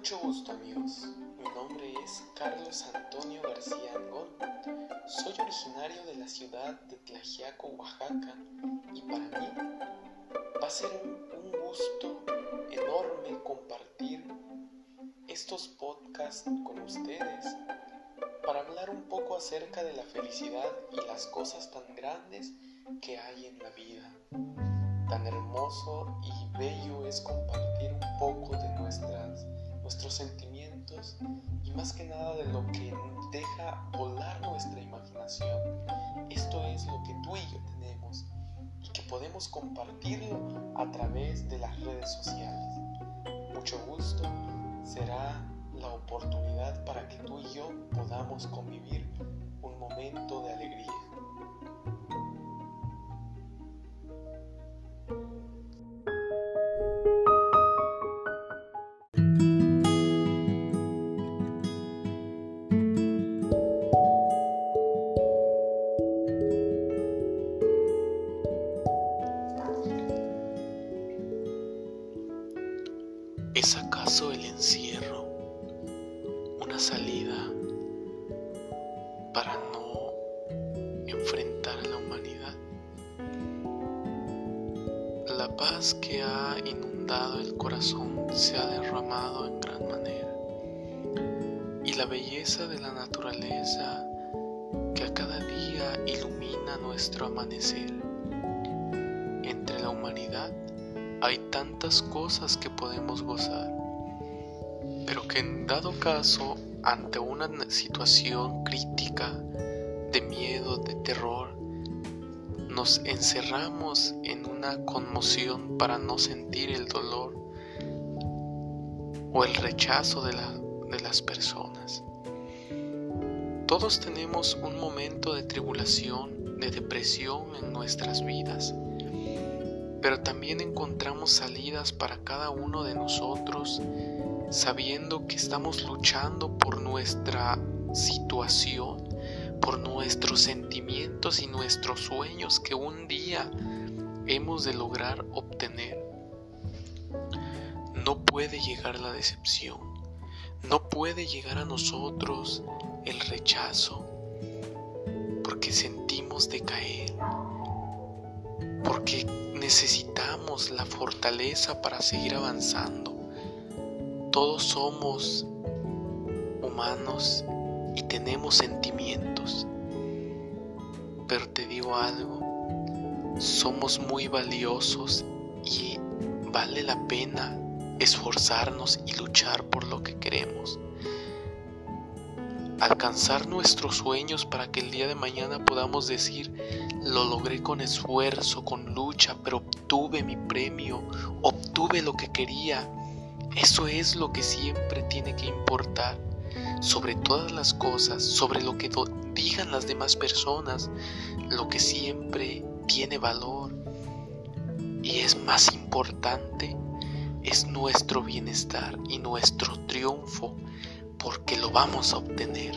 Mucho gusto amigos, mi nombre es Carlos Antonio García Angón, soy originario de la ciudad de Tlajiaco, Oaxaca, y para mí va a ser un gusto enorme compartir estos podcasts con ustedes para hablar un poco acerca de la felicidad y las cosas tan grandes que hay en la vida. Tan hermoso y bello es compartir un poco de nuestras nuestros sentimientos y más que nada de lo que deja volar nuestra imaginación. Esto es lo que tú y yo tenemos y que podemos compartirlo a través de las redes sociales. Mucho gusto, será la oportunidad para que tú y yo podamos convivir un momento de alegría. ¿Es acaso el encierro una salida para no enfrentar a la humanidad? La paz que ha inundado el corazón se ha derramado en gran manera y la belleza de la naturaleza que a cada día ilumina nuestro amanecer hay tantas cosas que podemos gozar, pero que en dado caso, ante una situación crítica de miedo, de terror, nos encerramos en una conmoción para no sentir el dolor o el rechazo de, de las personas. Todos tenemos un momento de tribulación, de depresión en nuestras vidas pero también encontramos salidas para cada uno de nosotros sabiendo que estamos luchando por nuestra situación, por nuestros sentimientos y nuestros sueños que un día hemos de lograr obtener. No puede llegar la decepción, no puede llegar a nosotros el rechazo, porque sentimos decaer, porque necesitamos la fortaleza para seguir avanzando. Todos somos humanos y tenemos sentimientos. Pero te digo algo, somos muy valiosos y vale la pena esforzarnos y luchar por lo que queremos alcanzar nuestros sueños para que el día de mañana podamos decir, lo logré con esfuerzo, con lucha, pero obtuve mi premio, obtuve lo que quería. Eso es lo que siempre tiene que importar sobre todas las cosas, sobre lo que digan las demás personas, lo que siempre tiene valor y es más importante es nuestro bienestar y nuestro triunfo porque lo vamos a obtener.